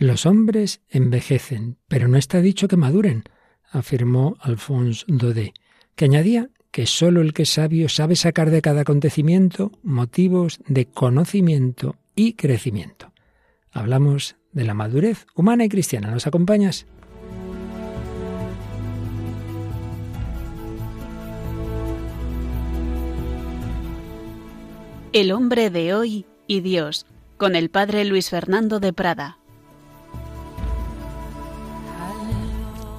Los hombres envejecen, pero no está dicho que maduren, afirmó Alphonse Daudet, que añadía que sólo el que es sabio sabe sacar de cada acontecimiento motivos de conocimiento y crecimiento. Hablamos de la madurez humana y cristiana. ¿Nos acompañas? El hombre de hoy y Dios, con el padre Luis Fernando de Prada.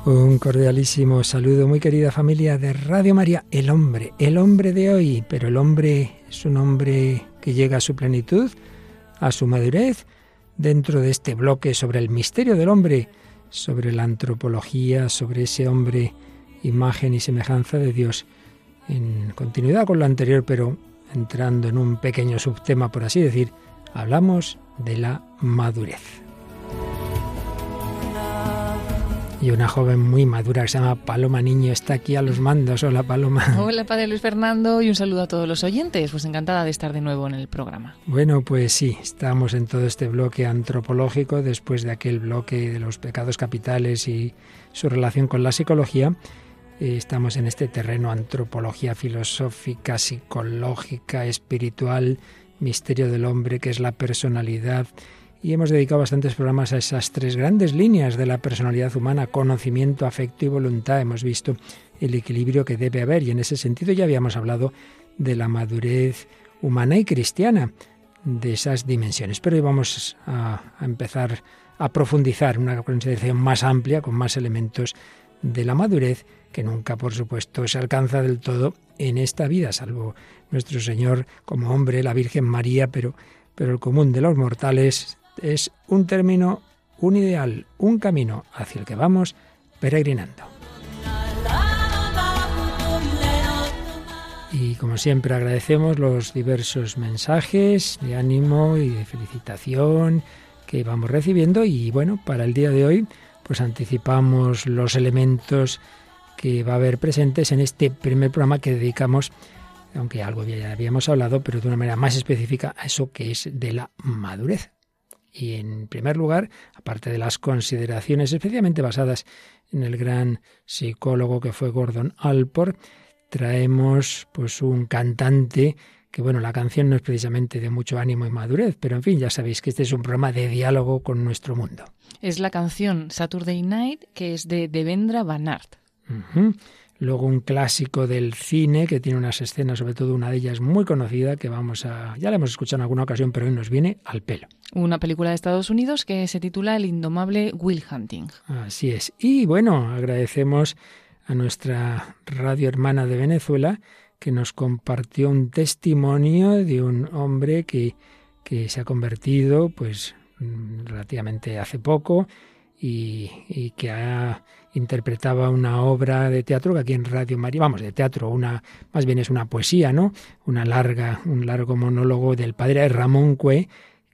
Un cordialísimo saludo, muy querida familia de Radio María. El hombre, el hombre de hoy, pero el hombre es un hombre que llega a su plenitud, a su madurez, dentro de este bloque sobre el misterio del hombre, sobre la antropología, sobre ese hombre, imagen y semejanza de Dios, en continuidad con lo anterior, pero entrando en un pequeño subtema, por así decir, hablamos de la madurez. Y una joven muy madura que se llama Paloma Niño está aquí a los mandos. Hola Paloma. Hola Padre Luis Fernando y un saludo a todos los oyentes. Pues encantada de estar de nuevo en el programa. Bueno, pues sí, estamos en todo este bloque antropológico después de aquel bloque de los pecados capitales y su relación con la psicología. Eh, estamos en este terreno antropología filosófica, psicológica, espiritual, misterio del hombre que es la personalidad y hemos dedicado bastantes programas a esas tres grandes líneas de la personalidad humana, conocimiento, afecto y voluntad. Hemos visto el equilibrio que debe haber y en ese sentido ya habíamos hablado de la madurez humana y cristiana, de esas dimensiones. Pero hoy vamos a, empezar a profundizar una consideración más amplia, con más elementos de la madurez, que nunca, por supuesto, se alcanza del todo en esta vida, salvo nuestro Señor como hombre, la Virgen María, pero, pero el común de los mortales es un término, un ideal, un camino hacia el que vamos peregrinando. Y como siempre agradecemos los diversos mensajes de ánimo y de felicitación que vamos recibiendo y bueno, para el día de hoy pues anticipamos los elementos que va a haber presentes en este primer programa que dedicamos, aunque algo ya habíamos hablado, pero de una manera más específica a eso que es de la madurez. Y en primer lugar, aparte de las consideraciones especialmente basadas en el gran psicólogo que fue Gordon Alport, traemos pues un cantante que bueno, la canción no es precisamente de mucho ánimo y madurez, pero en fin, ya sabéis que este es un programa de diálogo con nuestro mundo. Es la canción Saturday Night, que es de Devendra Van Luego un clásico del cine que tiene unas escenas, sobre todo una de ellas muy conocida, que vamos a. ya la hemos escuchado en alguna ocasión, pero hoy nos viene al pelo. Una película de Estados Unidos que se titula El indomable Will Hunting. Así es. Y bueno, agradecemos a nuestra radio hermana de Venezuela que nos compartió un testimonio de un hombre que, que se ha convertido, pues, relativamente hace poco y, y que ha interpretaba una obra de teatro que aquí en Radio María, vamos, de teatro, una más bien es una poesía, ¿no? Una larga, un largo monólogo del padre Ramón Cue,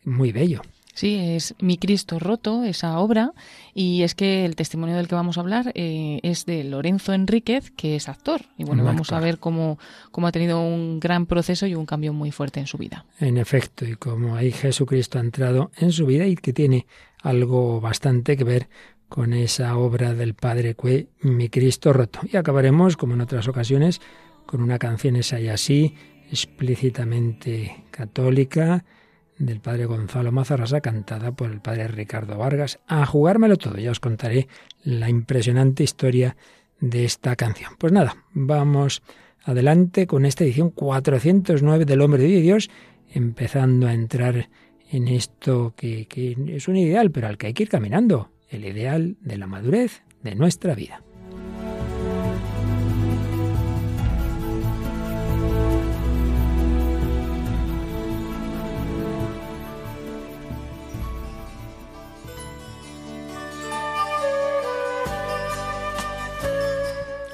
muy bello. Sí, es Mi Cristo roto, esa obra, y es que el testimonio del que vamos a hablar eh, es de Lorenzo Enríquez, que es actor. Y bueno, vamos a ver cómo, cómo ha tenido un gran proceso y un cambio muy fuerte en su vida. En efecto, y como ahí Jesucristo ha entrado en su vida y que tiene algo bastante que ver con esa obra del Padre Cue, Mi Cristo roto. Y acabaremos, como en otras ocasiones, con una canción esa y así, explícitamente católica, del Padre Gonzalo Mazarrasa, cantada por el Padre Ricardo Vargas. A jugármelo todo, ya os contaré la impresionante historia de esta canción. Pues nada, vamos adelante con esta edición 409 del Hombre de Dios, empezando a entrar en esto que, que es un ideal, pero al que hay que ir caminando, el ideal de la madurez de nuestra vida.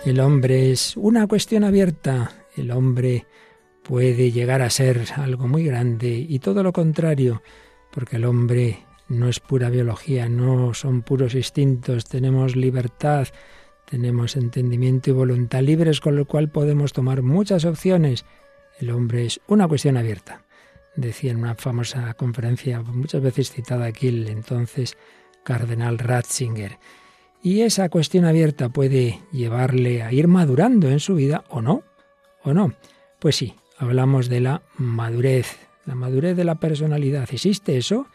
El hombre es una cuestión abierta. El hombre puede llegar a ser algo muy grande y todo lo contrario, porque el hombre no es pura biología, no son puros instintos, tenemos libertad, tenemos entendimiento y voluntad libres con lo cual podemos tomar muchas opciones. El hombre es una cuestión abierta. Decía en una famosa conferencia, muchas veces citada aquí, el entonces cardenal Ratzinger. Y esa cuestión abierta puede llevarle a ir madurando en su vida o no, o no. Pues sí, hablamos de la madurez, la madurez de la personalidad. ¿Existe eso?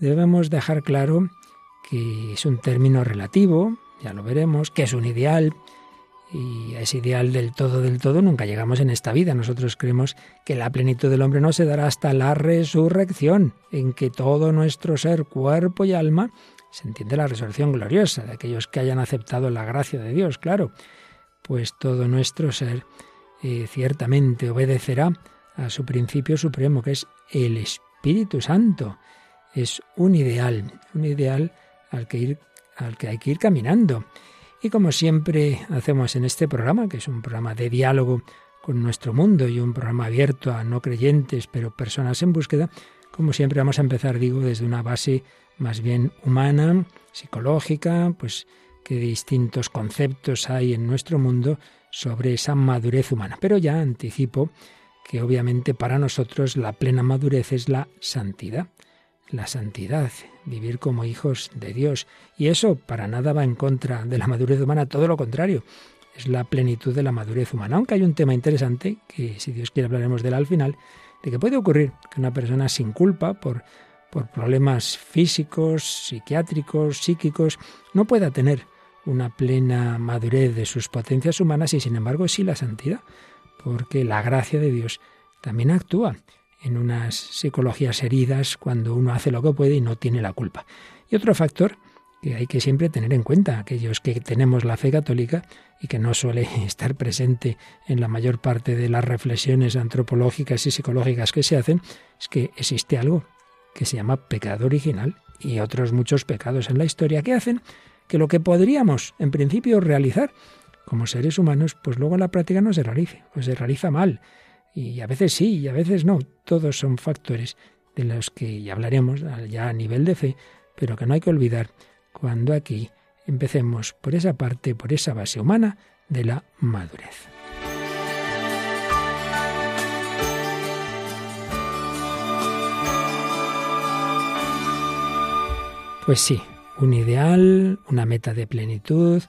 Debemos dejar claro que es un término relativo, ya lo veremos, que es un ideal, y a ese ideal del todo, del todo, nunca llegamos en esta vida. Nosotros creemos que la plenitud del hombre no se dará hasta la resurrección, en que todo nuestro ser, cuerpo y alma, se entiende la resurrección gloriosa de aquellos que hayan aceptado la gracia de Dios, claro, pues todo nuestro ser eh, ciertamente obedecerá a su principio supremo, que es el Espíritu Santo. Es un ideal, un ideal al que, ir, al que hay que ir caminando. Y como siempre hacemos en este programa, que es un programa de diálogo con nuestro mundo y un programa abierto a no creyentes, pero personas en búsqueda, como siempre vamos a empezar, digo, desde una base más bien humana, psicológica, pues qué distintos conceptos hay en nuestro mundo sobre esa madurez humana. Pero ya anticipo que obviamente para nosotros la plena madurez es la santidad la santidad, vivir como hijos de Dios. Y eso para nada va en contra de la madurez humana, todo lo contrario, es la plenitud de la madurez humana. Aunque hay un tema interesante, que si Dios quiere hablaremos de él al final, de que puede ocurrir que una persona sin culpa, por, por problemas físicos, psiquiátricos, psíquicos, no pueda tener una plena madurez de sus potencias humanas y sin embargo sí la santidad, porque la gracia de Dios también actúa en unas psicologías heridas cuando uno hace lo que puede y no tiene la culpa. Y otro factor que hay que siempre tener en cuenta, aquellos que tenemos la fe católica y que no suele estar presente en la mayor parte de las reflexiones antropológicas y psicológicas que se hacen, es que existe algo que se llama pecado original y otros muchos pecados en la historia que hacen que lo que podríamos en principio realizar como seres humanos, pues luego en la práctica no se realice, o se realiza mal, y a veces sí, y a veces no. Todos son factores de los que ya hablaremos ya a nivel de fe, pero que no hay que olvidar cuando aquí empecemos por esa parte, por esa base humana de la madurez. Pues sí, un ideal, una meta de plenitud,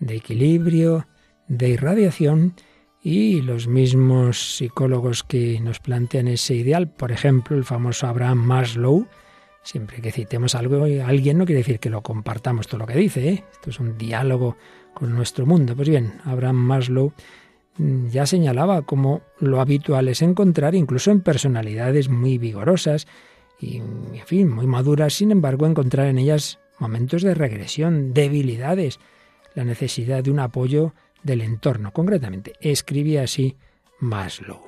de equilibrio, de irradiación, y los mismos psicólogos que nos plantean ese ideal, por ejemplo, el famoso Abraham Maslow, siempre que citemos algo alguien no quiere decir que lo compartamos todo lo que dice, ¿eh? esto es un diálogo con nuestro mundo. Pues bien, Abraham Maslow mm, ya señalaba como lo habitual es encontrar incluso en personalidades muy vigorosas y, en fin, muy maduras, sin embargo, encontrar en ellas momentos de regresión, debilidades, la necesidad de un apoyo del entorno. Concretamente, escribía así Maslow.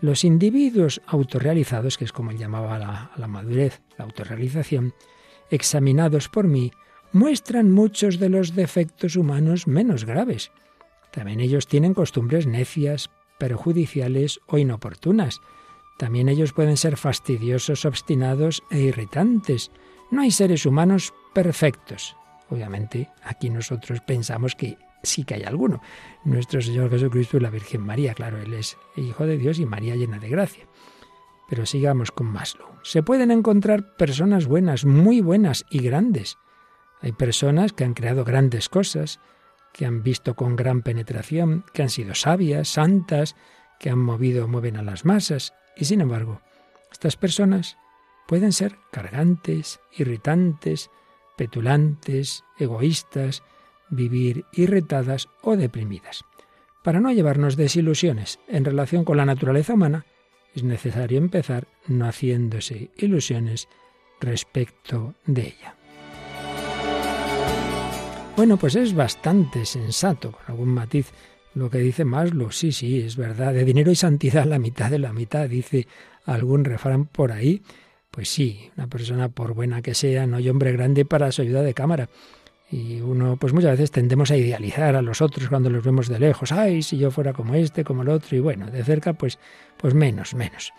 Los individuos autorrealizados, que es como él llamaba la, la madurez, la autorrealización, examinados por mí, muestran muchos de los defectos humanos menos graves. También ellos tienen costumbres necias, perjudiciales o inoportunas. También ellos pueden ser fastidiosos, obstinados e irritantes. No hay seres humanos perfectos. Obviamente, aquí nosotros pensamos que sí que hay alguno. Nuestro Señor Jesucristo y la Virgen María, claro, Él es Hijo de Dios y María llena de gracia. Pero sigamos con Maslow. Se pueden encontrar personas buenas, muy buenas y grandes. Hay personas que han creado grandes cosas, que han visto con gran penetración, que han sido sabias, santas, que han movido, mueven a las masas. Y sin embargo, estas personas pueden ser cargantes, irritantes, petulantes, egoístas, vivir irritadas o deprimidas. Para no llevarnos desilusiones en relación con la naturaleza humana, es necesario empezar no haciéndose ilusiones respecto de ella. Bueno, pues es bastante sensato, con algún matiz, lo que dice Maslow. Sí, sí, es verdad. De dinero y santidad la mitad de la mitad, dice algún refrán por ahí. Pues sí, una persona, por buena que sea, no hay hombre grande para su ayuda de cámara. Y uno, pues muchas veces tendemos a idealizar a los otros cuando los vemos de lejos. Ay, si yo fuera como este, como el otro. Y bueno, de cerca, pues, pues menos, menos.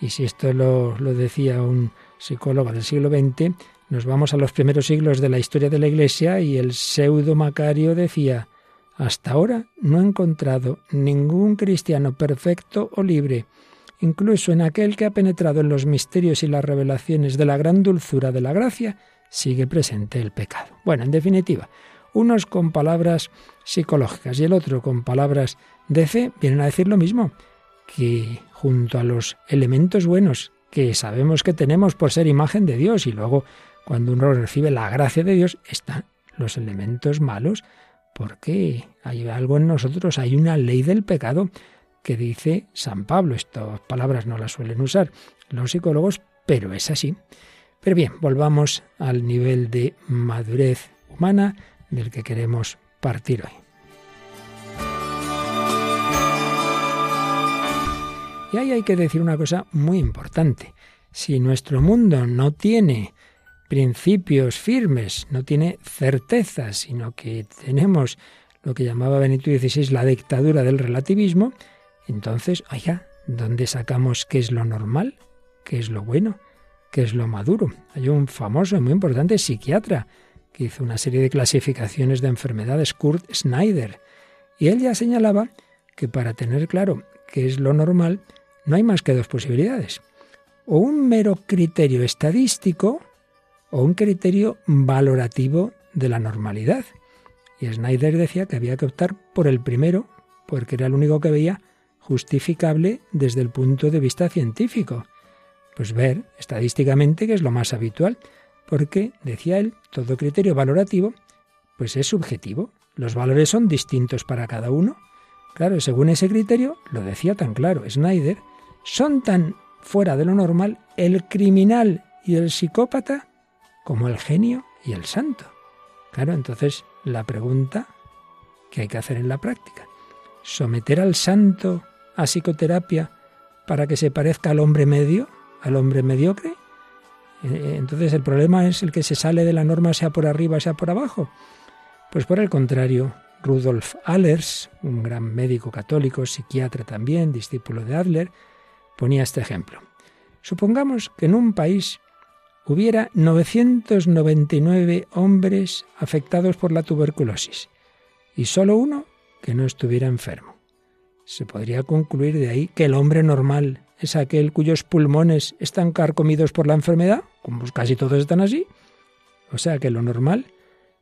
Y si esto lo, lo decía un psicólogo del siglo XX, nos vamos a los primeros siglos de la historia de la Iglesia y el pseudo Macario decía, hasta ahora no he encontrado ningún cristiano perfecto o libre, incluso en aquel que ha penetrado en los misterios y las revelaciones de la gran dulzura de la gracia, sigue presente el pecado. Bueno, en definitiva, unos con palabras psicológicas y el otro con palabras de fe vienen a decir lo mismo, que junto a los elementos buenos que sabemos que tenemos por ser imagen de Dios y luego cuando uno recibe la gracia de Dios están los elementos malos porque hay algo en nosotros, hay una ley del pecado que dice San Pablo. Estas palabras no las suelen usar los psicólogos, pero es así. Pero bien, volvamos al nivel de madurez humana del que queremos partir hoy. Y ahí hay que decir una cosa muy importante. Si nuestro mundo no tiene principios firmes, no tiene certezas, sino que tenemos lo que llamaba Benito XVI la dictadura del relativismo, entonces, oiga, ¿dónde sacamos qué es lo normal? ¿Qué es lo bueno? ¿Qué es lo maduro? Hay un famoso y muy importante psiquiatra que hizo una serie de clasificaciones de enfermedades, Kurt Schneider, y él ya señalaba que para tener claro qué es lo normal, no hay más que dos posibilidades. O un mero criterio estadístico o un criterio valorativo de la normalidad. Y Schneider decía que había que optar por el primero, porque era el único que veía justificable desde el punto de vista científico. Pues ver estadísticamente que es lo más habitual, porque, decía él, todo criterio valorativo pues es subjetivo. Los valores son distintos para cada uno. Claro, según ese criterio, lo decía tan claro Schneider, son tan fuera de lo normal el criminal y el psicópata como el genio y el santo. Claro, entonces la pregunta que hay que hacer en la práctica, someter al santo a psicoterapia para que se parezca al hombre medio, al hombre mediocre? Eh, entonces el problema es el que se sale de la norma sea por arriba, sea por abajo. Pues por el contrario, Rudolf Allers, un gran médico católico, psiquiatra también, discípulo de Adler, ponía este ejemplo. Supongamos que en un país hubiera 999 hombres afectados por la tuberculosis y solo uno que no estuviera enfermo. Se podría concluir de ahí que el hombre normal es aquel cuyos pulmones están carcomidos por la enfermedad, como casi todos están así. O sea que lo normal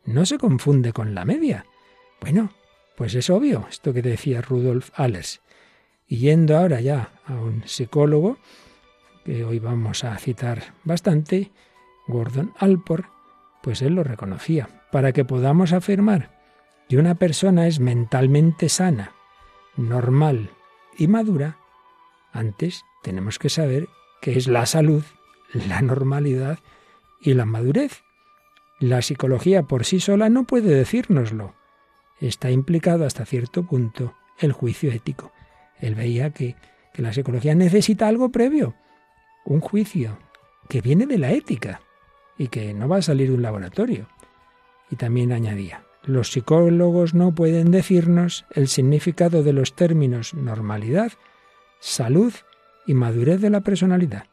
no se confunde con la media. Bueno, pues es obvio esto que decía Rudolf Allers. Y yendo ahora ya a un psicólogo, que hoy vamos a citar bastante, Gordon Alport, pues él lo reconocía. Para que podamos afirmar que una persona es mentalmente sana normal y madura, antes tenemos que saber qué es la salud, la normalidad y la madurez. La psicología por sí sola no puede decírnoslo. Está implicado hasta cierto punto el juicio ético. Él veía que, que la psicología necesita algo previo, un juicio que viene de la ética y que no va a salir de un laboratorio. Y también añadía, los psicólogos no pueden decirnos el significado de los términos normalidad, salud y madurez de la personalidad,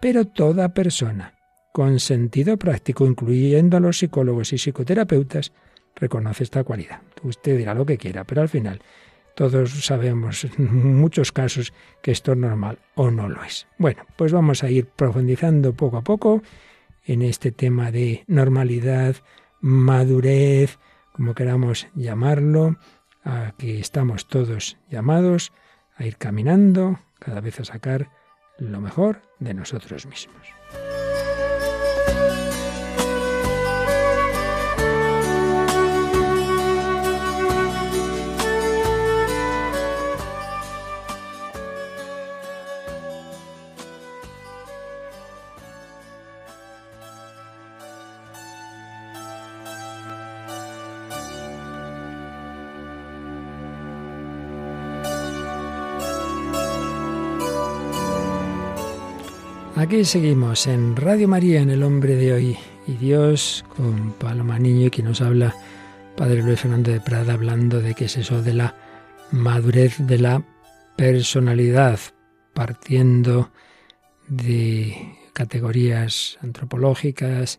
pero toda persona con sentido práctico, incluyendo a los psicólogos y psicoterapeutas, reconoce esta cualidad. Usted dirá lo que quiera, pero al final todos sabemos en muchos casos que esto es normal o no lo es. Bueno, pues vamos a ir profundizando poco a poco en este tema de normalidad, madurez, como queramos llamarlo, a que estamos todos llamados a ir caminando, cada vez a sacar lo mejor de nosotros mismos. Aquí seguimos en Radio María, en El Hombre de Hoy y Dios, con Paloma Niño, y quien nos habla, Padre Luis Fernando de Prada, hablando de qué es eso de la madurez de la personalidad, partiendo de categorías antropológicas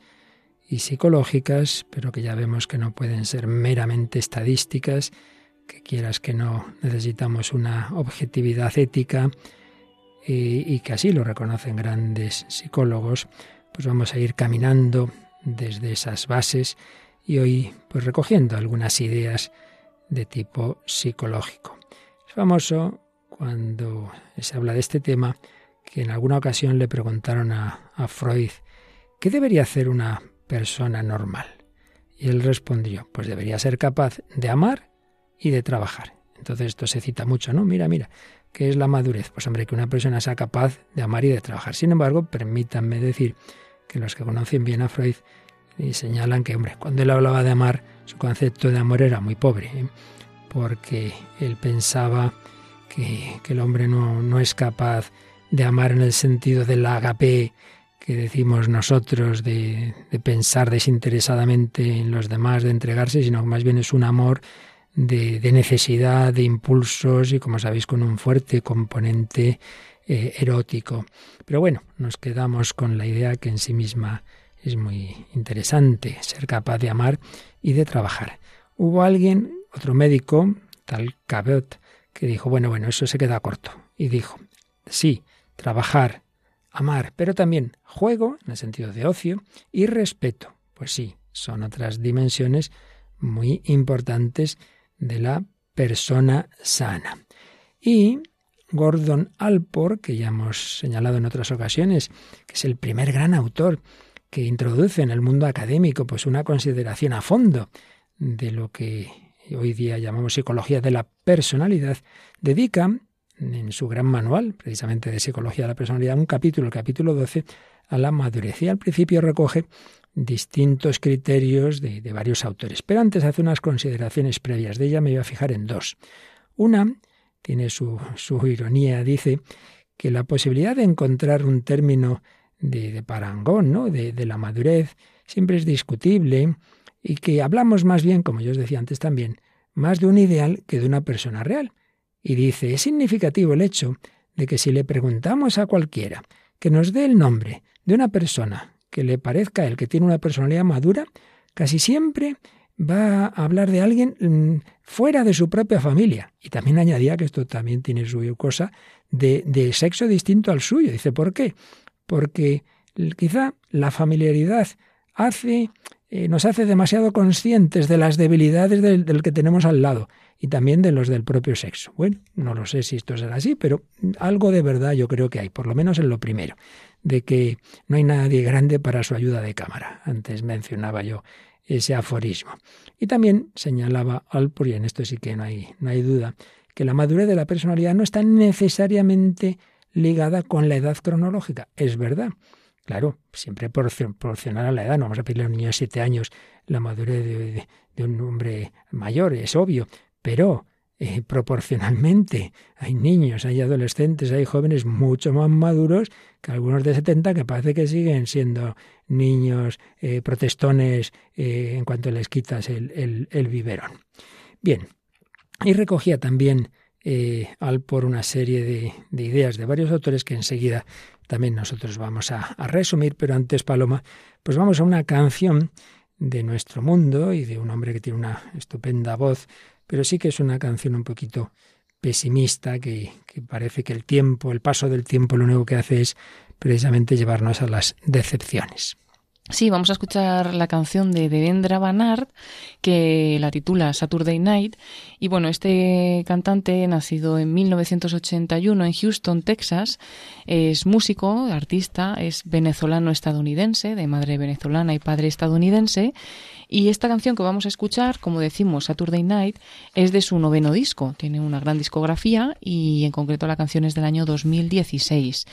y psicológicas, pero que ya vemos que no pueden ser meramente estadísticas, que quieras que no necesitamos una objetividad ética, y, que así lo reconocen grandes psicólogos, pues vamos a ir caminando desde esas bases y hoy pues recogiendo algunas ideas de tipo psicológico. Es famoso cuando se habla de este tema que en alguna ocasión le preguntaron a, a Freud ¿qué debería hacer una persona normal? Y él respondió, pues debería ser capaz de amar y de trabajar. Entonces esto se cita mucho, ¿no? Mira, mira, ¿qué es la madurez? Pues hombre, que una persona sea capaz de amar y de trabajar. Sin embargo, permítanme decir que los que conocen bien a Freud y señalan que, hombre, cuando él hablaba de amar, su concepto de amor era muy pobre, ¿eh? porque él pensaba que, el hombre no, no, es capaz de amar en el sentido del agape que decimos nosotros, de, de pensar desinteresadamente en los demás, de entregarse, sino que más bien es un amor de, necesidad, de impulsos y, como sabéis, con un fuerte componente eh, erótico. Pero bueno, nos quedamos con la idea que en sí misma es muy interesante, ser capaz de amar y de trabajar. Hubo alguien, otro médico, tal Cabot, que dijo, bueno, bueno, eso se queda corto. Y dijo, sí, trabajar, amar, pero también juego, en el sentido de ocio, y respeto. Pues sí, son otras dimensiones muy importantes de la persona sana. Y Gordon Alport, que ya hemos señalado en otras ocasiones, que es el primer gran autor que introduce en el mundo académico pues una consideración a fondo de lo que hoy día llamamos psicología de la personalidad, dedica en su gran manual, precisamente de psicología de la personalidad, un capítulo, el capítulo 12, a la madurez. Y al principio recoge distintos criterios de, varios autores. Pero antes hace unas consideraciones previas. De ella me voy a fijar en dos. Una tiene su, ironía, dice que la posibilidad de encontrar un término de, de parangón, ¿no? De, de, la madurez, siempre es discutible y que hablamos más bien, como yo os decía antes también, más de un ideal que de una persona real. Y dice, es significativo el hecho de que si le preguntamos a cualquiera que nos dé el nombre de una persona que le parezca el que tiene una personalidad madura, casi siempre va a hablar de alguien mm, fuera de su propia familia. Y también añadía que esto también tiene su cosa de, de sexo distinto al suyo. Dice, ¿por qué? Porque quizá la familiaridad hace, eh, nos hace demasiado conscientes de las debilidades del, del, que tenemos al lado y también de los del propio sexo. Bueno, no lo sé si esto será así, pero algo de verdad yo creo que hay, por lo menos en lo primero, de que no hay nadie grande para su ayuda de cámara. Antes mencionaba yo ese aforismo. Y también señalaba Alpur, y en esto sí que no hay, no hay duda, que la madurez de la personalidad no está necesariamente ligada con la edad cronológica. Es verdad. Claro, siempre proporcionar a la edad. No vamos a pedirle a un niño de siete años la madurez de un hombre mayor, es obvio. Pero eh, proporcionalmente. Hay niños, hay adolescentes, hay jóvenes mucho más maduros que algunos de 70 que parece que siguen siendo niños eh, protestones eh, en cuanto les quitas el, el, biberón. Bien, y recogía también al por una serie de, de, ideas de varios autores que enseguida también nosotros vamos a resumir, pero antes, Paloma, pues vamos a una canción de nuestro mundo y de un hombre que tiene una estupenda voz pero sí que es una canción un poquito pesimista, que, que, parece que el tiempo, el paso del tiempo, lo único que hace es precisamente llevarnos a las decepciones. Sí, vamos a escuchar la canción de Devendra Banard, que la titula Saturday Night. Y bueno, este cantante, nacido en 1981 en Houston, Texas, es músico, artista, es venezolano-estadounidense, de madre venezolana y padre estadounidense. Y esta canción que vamos a escuchar, como decimos, Saturday Night, es de su noveno disco. Tiene una gran discografía y en concreto la canción es del año 2016.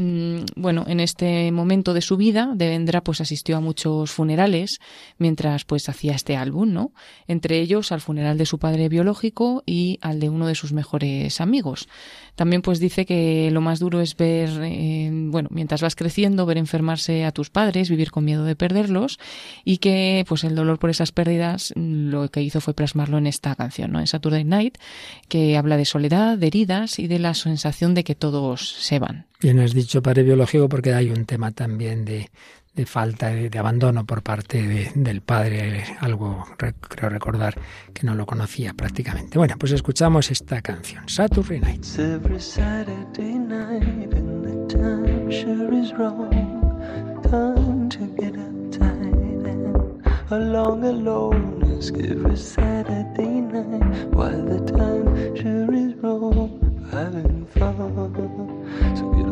Mm, bueno, en este momento de su vida, Devendra pues asistió a muchos funerales mientras pues hacía este álbum, ¿no? Entre ellos al funeral de su padre biológico y al de uno de sus mejores amigos. También pues dice que lo más duro es ver, eh, bueno, mientras vas creciendo, ver enfermarse a tus padres, vivir con miedo de perderlos y que pues el dolor por esas pérdidas mm, lo que hizo fue plasmarlo en esta canción, ¿no? En Saturday Night, que habla de soledad, de heridas y de la sensación de que todos se van. Bien has dicho padre biológico porque hay un tema también de, de falta de, abandono por parte de, del padre, algo creo recordar que no lo conocía prácticamente. Bueno, pues escuchamos esta canción, Saturday Night. The.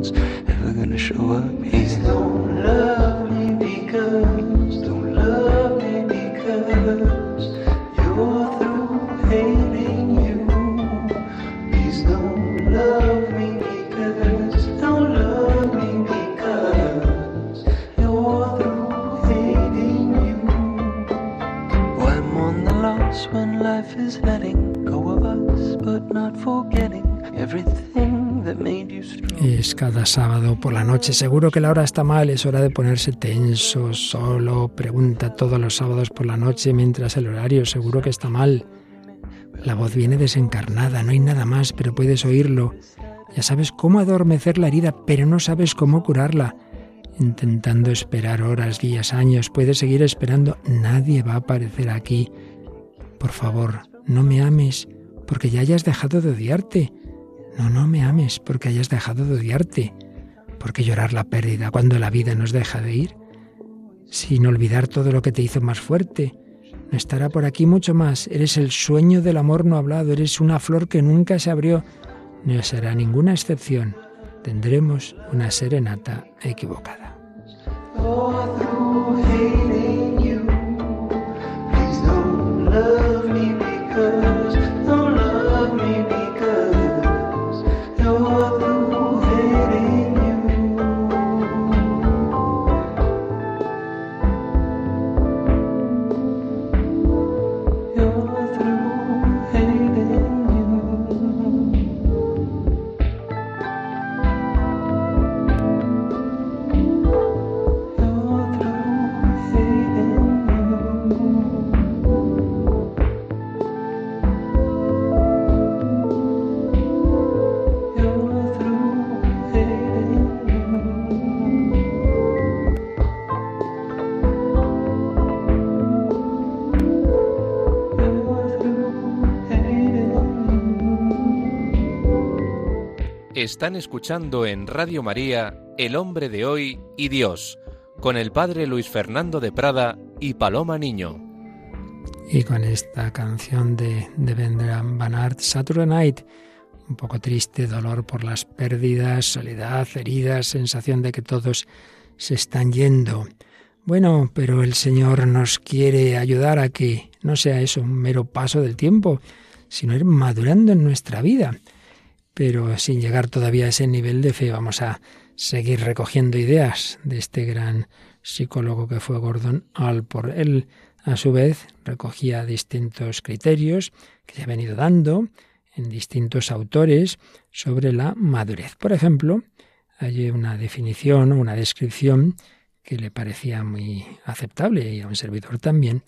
one's ever gonna show up. Please don't love me because, don't love me because you're through hating you. Please don't love me because, don't love me because you're through hating you. I'm on the loss when life is letting go of us, but not forgetting everything Es cada sábado por la noche. Seguro que la hora está mal, es hora de ponerse tenso, solo. Pregunta todos los sábados por la noche mientras el horario seguro que está mal. La voz viene desencarnada, no hay nada más, pero puedes oírlo. Ya sabes cómo adormecer la herida, pero no sabes cómo curarla. Intentando esperar horas, días, años, puedes seguir esperando. Nadie va a aparecer aquí. Por favor, no me ames, porque ya hayas dejado de odiarte. No, no me ames, porque hayas dejado de odiarte. ¿Por qué llorar la pérdida cuando la vida nos deja de ir? Sin olvidar todo lo que te hizo más fuerte. No estará por aquí mucho más. Eres el sueño del amor no hablado. Eres una flor que nunca se abrió. No será ninguna excepción. Tendremos una serenata equivocada. Están escuchando en Radio María El hombre de hoy y Dios, con el padre Luis Fernando de Prada y Paloma Niño. Y con esta canción de, de Vendram Van Saturday Night, un poco triste, dolor por las pérdidas, soledad, heridas, sensación de que todos se están yendo. Bueno, pero el Señor nos quiere ayudar a que no sea eso un mero paso del tiempo, sino ir madurando en nuestra vida. Pero sin llegar todavía a ese nivel de fe, vamos a seguir recogiendo ideas de este gran psicólogo que fue Gordon Allport. Él, a su vez, recogía distintos criterios que se han venido dando en distintos autores sobre la madurez. Por ejemplo, hay una definición o una descripción que le parecía muy aceptable y a un servidor también,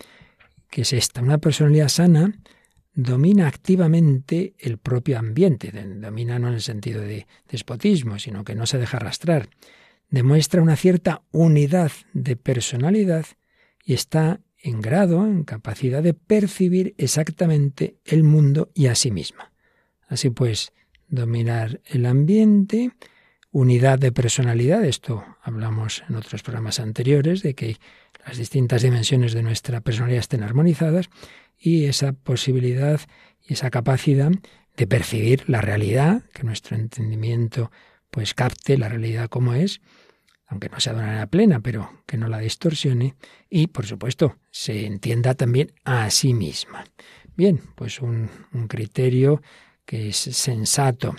que es esta, una personalidad sana domina activamente el propio ambiente, domina no en el sentido de despotismo, sino que no se deja arrastrar, demuestra una cierta unidad de personalidad y está en grado, en capacidad de percibir exactamente el mundo y a sí misma. Así pues, dominar el ambiente, unidad de personalidad, esto hablamos en otros programas anteriores, de que las distintas dimensiones de nuestra personalidad estén armonizadas y esa posibilidad y esa capacidad de percibir la realidad, que nuestro entendimiento pues capte la realidad como es, aunque no sea de una manera plena, pero que no la distorsione, y por supuesto se entienda también a sí misma. Bien, pues un, criterio que es sensato,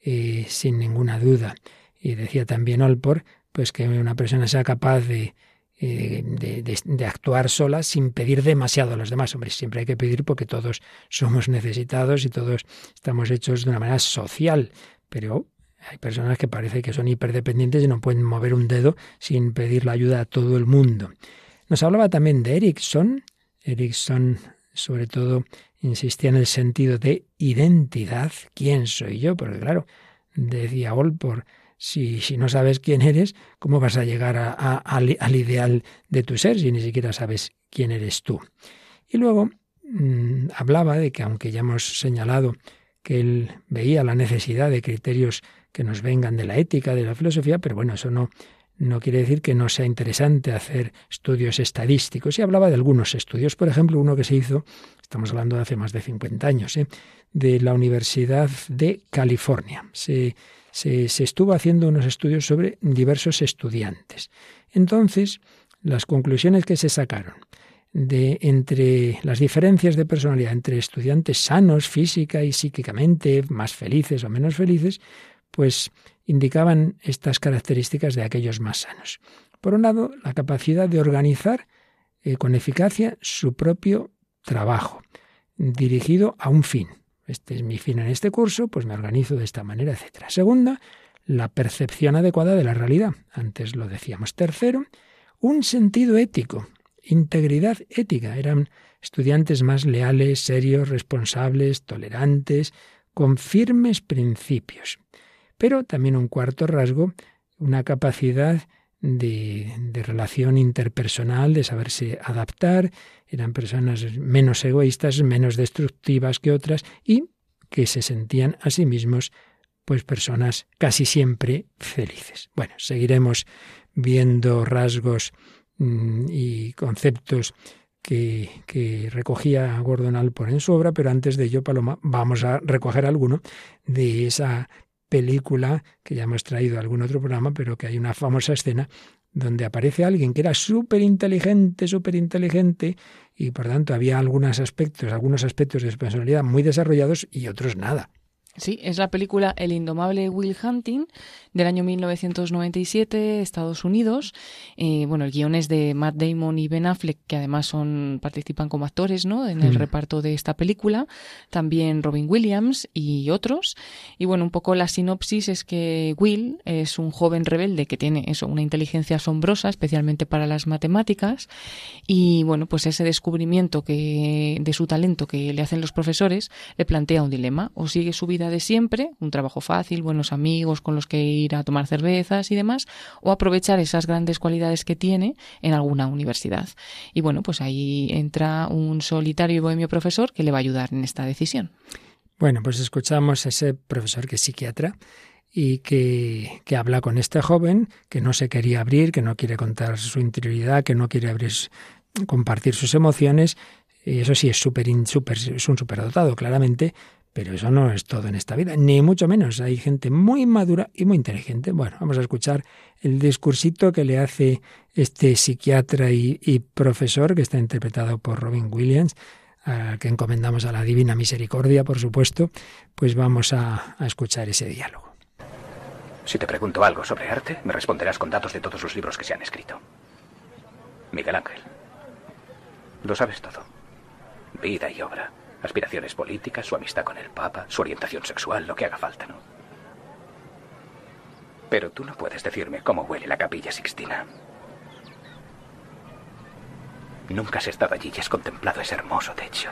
eh, sin ninguna duda. Y decía también Olpor, pues que una persona sea capaz de, eh, de, actuar sola sin pedir demasiado a los demás. Hombre, siempre hay que pedir porque todos somos necesitados y todos estamos hechos de una manera social, pero hay personas que parece que son hiperdependientes y no pueden mover un dedo sin pedir la ayuda a todo el mundo. Nos hablaba también de Erickson. Erickson, sobre todo, insistía en el sentido de identidad. ¿Quién soy yo? Porque claro, decía Olpor, si, si no sabes quién eres, ¿cómo vas a llegar al, ideal de tu ser si ni siquiera sabes quién eres tú? Y luego mm, hablaba de que, aunque ya hemos señalado que él veía la necesidad de criterios que nos vengan de la ética, de la filosofía, pero bueno, eso no, no quiere decir que no sea interesante hacer estudios estadísticos. Y hablaba de algunos estudios, por ejemplo, uno que se hizo, estamos hablando de hace más de 50 años, ¿eh? de la Universidad de California. Se, estuvo haciendo unos estudios sobre diversos estudiantes. Entonces, las conclusiones que se sacaron de entre las diferencias de personalidad entre estudiantes sanos física y psíquicamente, más felices o menos felices, pues indicaban estas características de aquellos más sanos. Por un lado, la capacidad de organizar eh, con eficacia su propio trabajo, dirigido a un fin. Este es mi fin en este curso, pues me organizo de esta manera, etc. Segunda, la percepción adecuada de la realidad. Antes lo decíamos. Tercero, un sentido ético, integridad ética. Eran estudiantes más leales, serios, responsables, tolerantes, con firmes principios. Pero también un cuarto rasgo, una capacidad de, relación interpersonal, de saberse adaptar, eran personas menos egoístas, menos destructivas que otras y que se sentían a sí mismos pues personas casi siempre felices. Bueno, seguiremos viendo rasgos mm, y conceptos que, que, recogía Gordon Alport en su obra, pero antes de ello, Paloma, vamos a recoger alguno de esa película que ya hemos traído a algún otro programa, pero que hay una famosa escena donde aparece alguien que era súper inteligente, súper inteligente, y por tanto había algunos aspectos, algunos aspectos de su personalidad muy desarrollados y otros nada. Sí, es la película El indomable Will Hunting del año 1997, Estados Unidos. Eh, bueno, el guion es de Matt Damon y Ben Affleck, que además son participan como actores, ¿no? En el mm. reparto de esta película. También Robin Williams y otros. Y bueno, un poco la sinopsis es que Will es un joven rebelde que tiene eso, una inteligencia asombrosa, especialmente para las matemáticas. Y bueno, pues ese descubrimiento que de su talento que le hacen los profesores le plantea un dilema: o sigue su vida de siempre, un trabajo fácil, buenos amigos con los que ir a tomar cervezas y demás, o aprovechar esas grandes cualidades que tiene en alguna universidad. Y bueno, pues ahí entra un solitario y bohemio profesor que le va a ayudar en esta decisión. Bueno, pues escuchamos a ese profesor que es psiquiatra y que, que, habla con este joven que no se quería abrir, que no quiere contar su interioridad, que no quiere abrir, compartir sus emociones. Y eso sí, es, súper, super, es un superdotado, claramente, pero eso no es todo en esta vida, ni mucho menos. Hay gente muy madura y muy inteligente. Bueno, vamos a escuchar el discursito que le hace este psiquiatra y, profesor, que está interpretado por Robin Williams, que encomendamos a la Divina Misericordia, por supuesto. Pues vamos a escuchar ese diálogo. Si te pregunto algo sobre arte, me responderás con datos de todos los libros que se han escrito. Miguel Ángel. Lo sabes todo. Vida y obra aspiraciones políticas, su amistad con el Papa, su orientación sexual, lo que haga falta, ¿no? Pero tú no puedes decirme cómo huele la capilla Sixtina. Nunca has estado allí y has contemplado ese hermoso techo.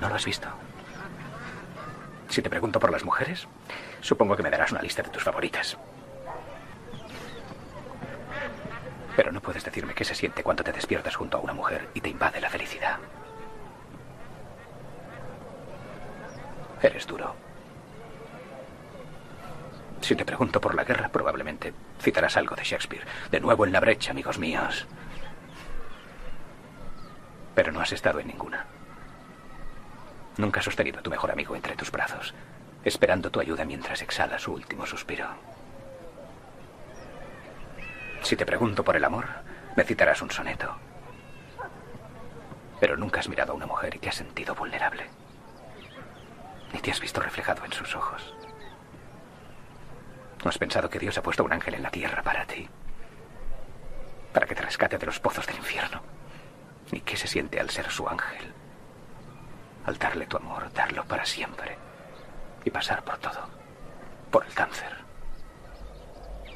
¿No lo has visto? Si te pregunto por las mujeres, supongo que me darás una lista de tus favoritas. Pero no puedes decirme qué se siente cuando te despiertas junto a una mujer y te invade la felicidad. Eres duro. Si te pregunto por la guerra, probablemente citarás algo de Shakespeare. De nuevo en la brecha, amigos míos. Pero no has estado en ninguna. Nunca has sostenido a tu mejor amigo entre tus brazos, esperando tu ayuda mientras exhala su último suspiro. Si te pregunto por el amor, me citarás un soneto. Pero nunca has mirado a una mujer y te has sentido vulnerable. Ni te has visto reflejado en sus ojos. No has pensado que Dios ha puesto un ángel en la tierra para ti. Para que te rescate de los pozos del infierno. Ni qué se siente al ser su ángel. Al darle tu amor, darlo para siempre. Y pasar por todo. Por el cáncer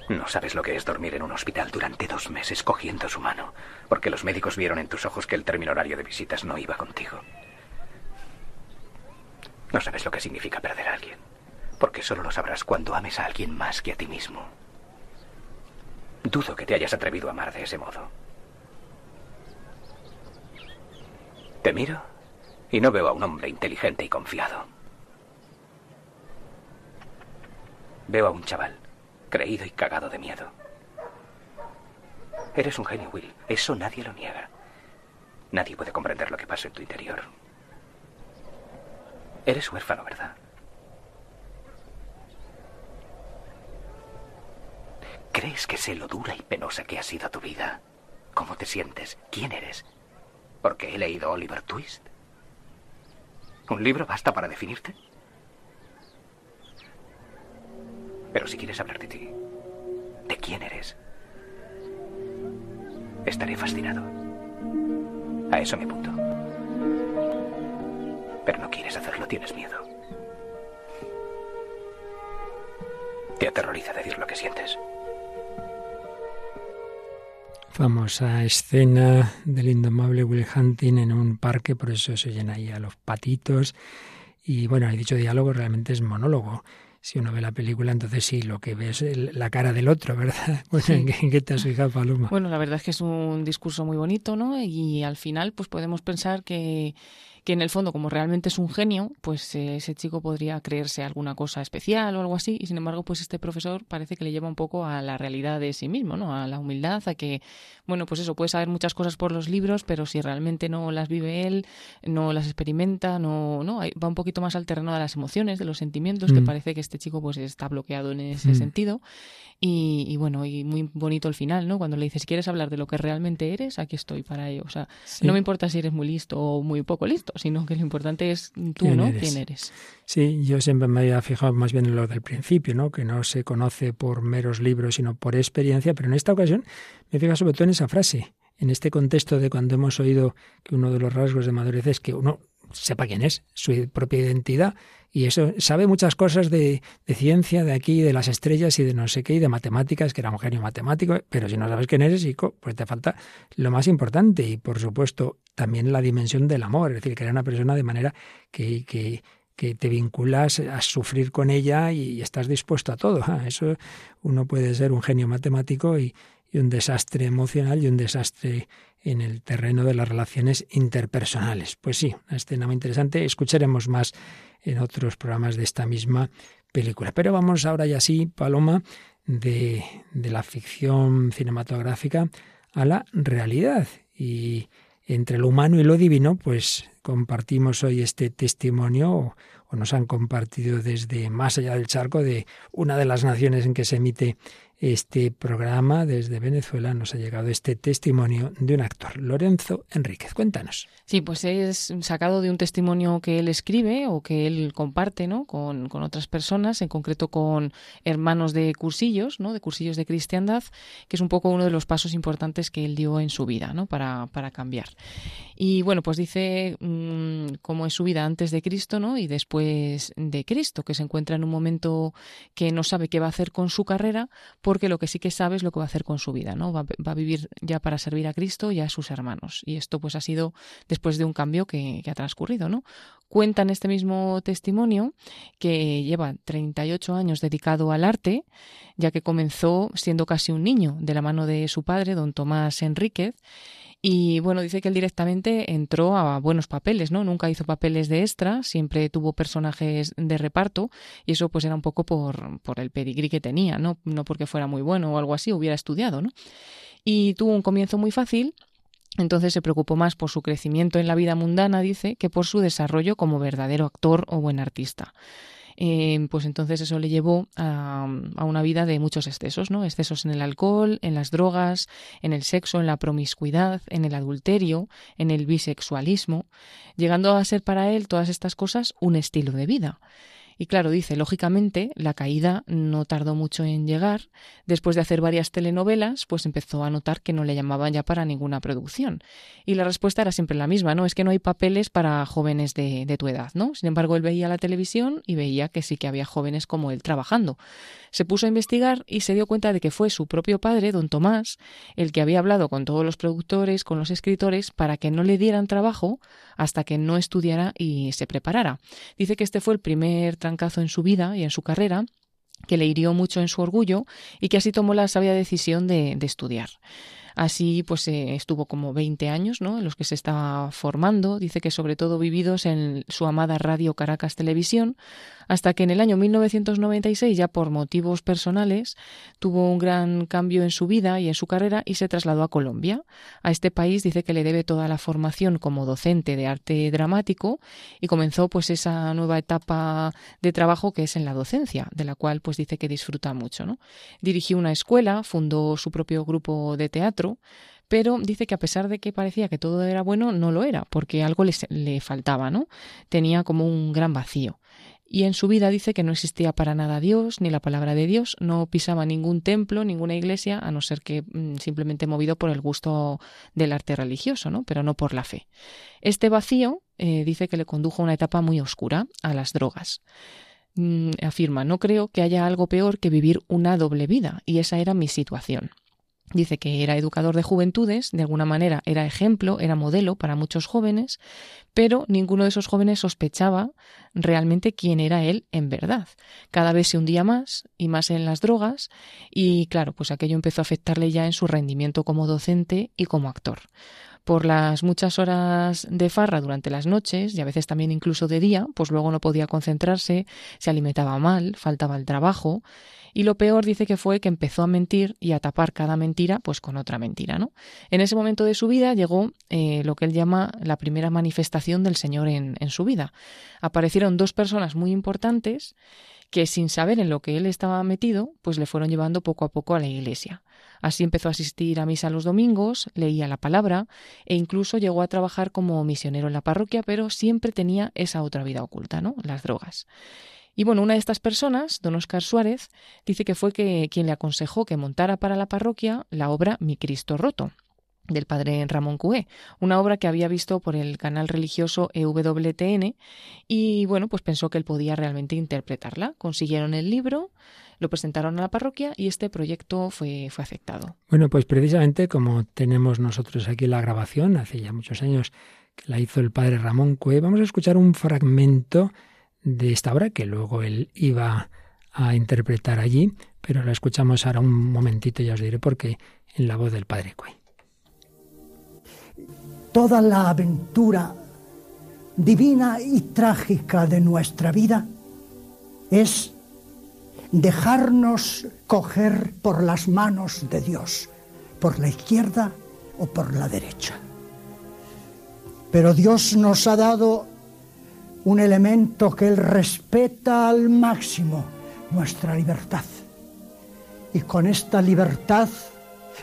No sabes lo que es dormir en un hospital durante dos meses cogiendo su mano, porque los médicos vieron en tus ojos que el término horario de visitas no iba contigo. No sabes lo que significa perder a alguien, porque solo lo sabrás cuando ames a alguien más que a ti mismo. Dudo que te hayas atrevido a amar de ese modo. Te miro y no veo a un hombre inteligente y confiado. Veo a un chaval, creído y cagado de miedo. Eres un genio, Will. Eso nadie lo niega. Nadie puede comprender lo que pasa en tu interior. Eres huérfano, ¿verdad? ¿Crees que sé lo dura y penosa que ha sido tu vida? ¿Cómo te sientes? ¿Quién eres? ¿Porque he leído Oliver Twist? ¿Un libro basta para definirte? Pero si quieres hablar de ti, de quién eres, estaré fascinado. A eso me punto. Pero no quieres hacerlo, tienes miedo. Te aterroriza decir lo que sientes. Famosa escena del indomable Will Hunting en un parque, por eso se oyen ahí a los patitos. Y bueno, he dicho diálogo, realmente es monólogo si uno ve la película, entonces sí, lo que ves es la cara del otro, ¿verdad? ¿en, qué, te has fijado, Paloma? Bueno, la verdad es que es un discurso muy bonito, ¿no? Y al final, pues podemos pensar que que en el fondo, como realmente es un genio, pues eh, ese chico podría creerse alguna cosa especial o algo así, y sin embargo, pues este profesor parece que le lleva un poco a la realidad de sí mismo, ¿no? A la humildad, a que, bueno, pues eso, puede saber muchas cosas por los libros, pero si realmente no las vive él, no las experimenta, no, no, va un poquito más al terreno de las emociones, de los sentimientos, que mm. parece que este chico pues está bloqueado en ese mm. sentido. Y, bueno, y muy bonito el final, ¿no? Cuando le dices, ¿quieres hablar de lo que realmente eres? Aquí estoy para ello. O sea, no me importa si eres muy listo o muy poco listo, sino que lo importante es tú, ¿no? ¿Quién eres? Sí, yo siempre me había fijado más bien en lo del principio, ¿no? Que no se conoce por meros libros, sino por experiencia, pero en esta ocasión me fija sobre todo en esa frase, en este contexto de cuando hemos oído que uno de los rasgos de madurez es que uno sepa quién es, su propia identidad, y eso sabe muchas cosas de, ciencia, de aquí, de las estrellas y de no sé qué, y de matemáticas, que era un genio matemático, pero si no sabes quién eres, hijo, pues te falta lo más importante, y por supuesto también la dimensión del amor, es decir, que era una persona de manera que, que, que te vinculas a sufrir con ella y, estás dispuesto a todo. Eso uno puede ser un genio matemático y, y un desastre emocional y un desastre en el terreno de las relaciones interpersonales. Pues sí, una escena muy interesante. Escucharemos más en otros programas de esta misma película. Pero vamos ahora ya sí, Paloma, de, de la ficción cinematográfica a la realidad. Y entre lo humano y lo divino, pues compartimos hoy este testimonio o nos han compartido desde más allá del charco de una de las naciones en que se emite este programa desde Venezuela nos ha llegado este testimonio de un actor, Lorenzo Enríquez. Cuéntanos. Sí, pues es sacado de un testimonio que él escribe o que él comparte ¿no? con, otras personas, en concreto con hermanos de cursillos, ¿no? de cursillos de cristiandad, que es un poco uno de los pasos importantes que él dio en su vida ¿no? para, para cambiar. Y bueno, pues dice mm, cómo es su vida antes de Cristo ¿no? y después de Cristo, que se encuentra en un momento que no sabe qué va a hacer con su carrera, porque lo que sí que sabe es lo que va a hacer con su vida, ¿no? Va, a vivir ya para servir a Cristo y a sus hermanos. Y esto pues ha sido después de un cambio que, ha transcurrido, ¿no? Cuenta en este mismo testimonio que lleva 38 años dedicado al arte, ya que comenzó siendo casi un niño de la mano de su padre, don Tomás Enríquez, y bueno, dice que él directamente entró a buenos papeles, ¿no? Nunca hizo papeles de extra, siempre tuvo personajes de reparto y eso pues era un poco por, por el pedigrí que tenía, ¿no? No porque fuera muy bueno o algo así, hubiera estudiado, ¿no? Y tuvo un comienzo muy fácil, entonces se preocupó más por su crecimiento en la vida mundana, dice, que por su desarrollo como verdadero actor o buen artista. Em, pues entonces eso le llevó a, una vida de muchos excesos, ¿no? Excesos en el alcohol, en las drogas, en el sexo, en la promiscuidad, en el adulterio, en el bisexualismo, llegando a ser para él todas estas cosas un estilo de vida. Y claro, dice, lógicamente, la caída no tardó mucho en llegar. Después de hacer varias telenovelas, pues empezó a notar que no le llamaban ya para ninguna producción. Y la respuesta era siempre la misma, ¿no? Es que no hay papeles para jóvenes de, de tu edad, ¿no? Sin embargo, él veía la televisión y veía que sí que había jóvenes como él trabajando. Se puso a investigar y se dio cuenta de que fue su propio padre, don Tomás, el que había hablado con todos los productores, con los escritores, para que no le dieran trabajo hasta que no estudiara y se preparara. Dice que este fue el primer trancazo en su vida y en su carrera que le hirió mucho en su orgullo y que así tomó la sabia decisión de, de estudiar. Así pues eh, estuvo como 20 años ¿no? en los que se estaba formando, dice que sobre todo vividos en su amada Radio Caracas Televisión, hasta que en el año 1996, ya por motivos personales, tuvo un gran cambio en su vida y en su carrera y se trasladó a Colombia. A este país dice que le debe toda la formación como docente de arte dramático y comenzó pues esa nueva etapa de trabajo que es en la docencia, de la cual pues dice que disfruta mucho. ¿no? Dirigió una escuela, fundó su propio grupo de teatro, pero dice que a pesar de que parecía que todo era bueno, no lo era, porque algo le, le faltaba, ¿no? Tenía como un gran vacío y en su vida dice que no existía para nada Dios ni la palabra de Dios, no pisaba ningún templo, ninguna iglesia, a no ser que mm, simplemente movido por el gusto del arte religioso, ¿no? pero no por la fe. Este vacío eh, dice que le condujo a una etapa muy oscura, a las drogas. Mm, afirma, no creo que haya algo peor que vivir una doble vida, y esa era mi situación. Dice que era educador de juventudes, de alguna manera era ejemplo, era modelo para muchos jóvenes, pero ninguno de esos jóvenes sospechaba realmente quién era él en verdad. Cada vez se hundía más y más en las drogas y claro, pues aquello empezó a afectarle ya en su rendimiento como docente y como actor por las muchas horas de farra durante las noches y a veces también incluso de día, pues luego no podía concentrarse, se alimentaba mal, faltaba el trabajo y lo peor dice que fue que empezó a mentir y a tapar cada mentira pues con otra mentira, ¿no? En ese momento de su vida llegó eh, lo que él llama la primera manifestación del Señor en, en su vida. Aparecieron dos personas muy importantes que sin saber en lo que él estaba metido, pues le fueron llevando poco a poco a la iglesia. Así empezó a asistir a misa los domingos, leía la palabra e incluso llegó a trabajar como misionero en la parroquia, pero siempre tenía esa otra vida oculta, ¿no? Las drogas. Y bueno, una de estas personas, don Oscar Suárez, dice que fue que, quien le aconsejó que montara para la parroquia la obra Mi Cristo Roto del padre Ramón Cué, una obra que había visto por el canal religioso EWTN y bueno, pues pensó que él podía realmente interpretarla. Consiguieron el libro, lo presentaron a la parroquia y este proyecto fue, fue aceptado. Bueno, pues precisamente como tenemos nosotros aquí la grabación, hace ya muchos años que la hizo el padre Ramón Cué, vamos a escuchar un fragmento de esta obra que luego él iba a interpretar allí, pero la escuchamos ahora un momentito, ya os diré por qué, en la voz del Padre Cuey. Toda la aventura divina y trágica de nuestra vida es dejarnos coger por las manos de Dios, por la izquierda o por la derecha. Pero Dios nos ha dado un elemento que Él respeta al máximo, nuestra libertad. Y con esta libertad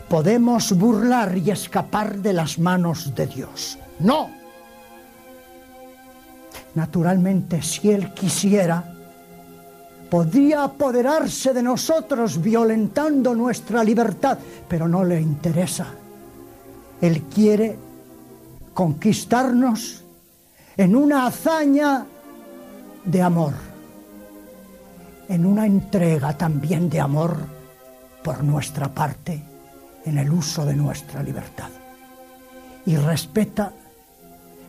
podemos burlar y escapar de las manos de Dios. No. Naturalmente, si Él quisiera, podría apoderarse de nosotros violentando nuestra libertad, pero no le interesa. Él quiere conquistarnos en una hazaña de amor, en una entrega también de amor por nuestra parte en el uso de nuestra libertad. Y respeta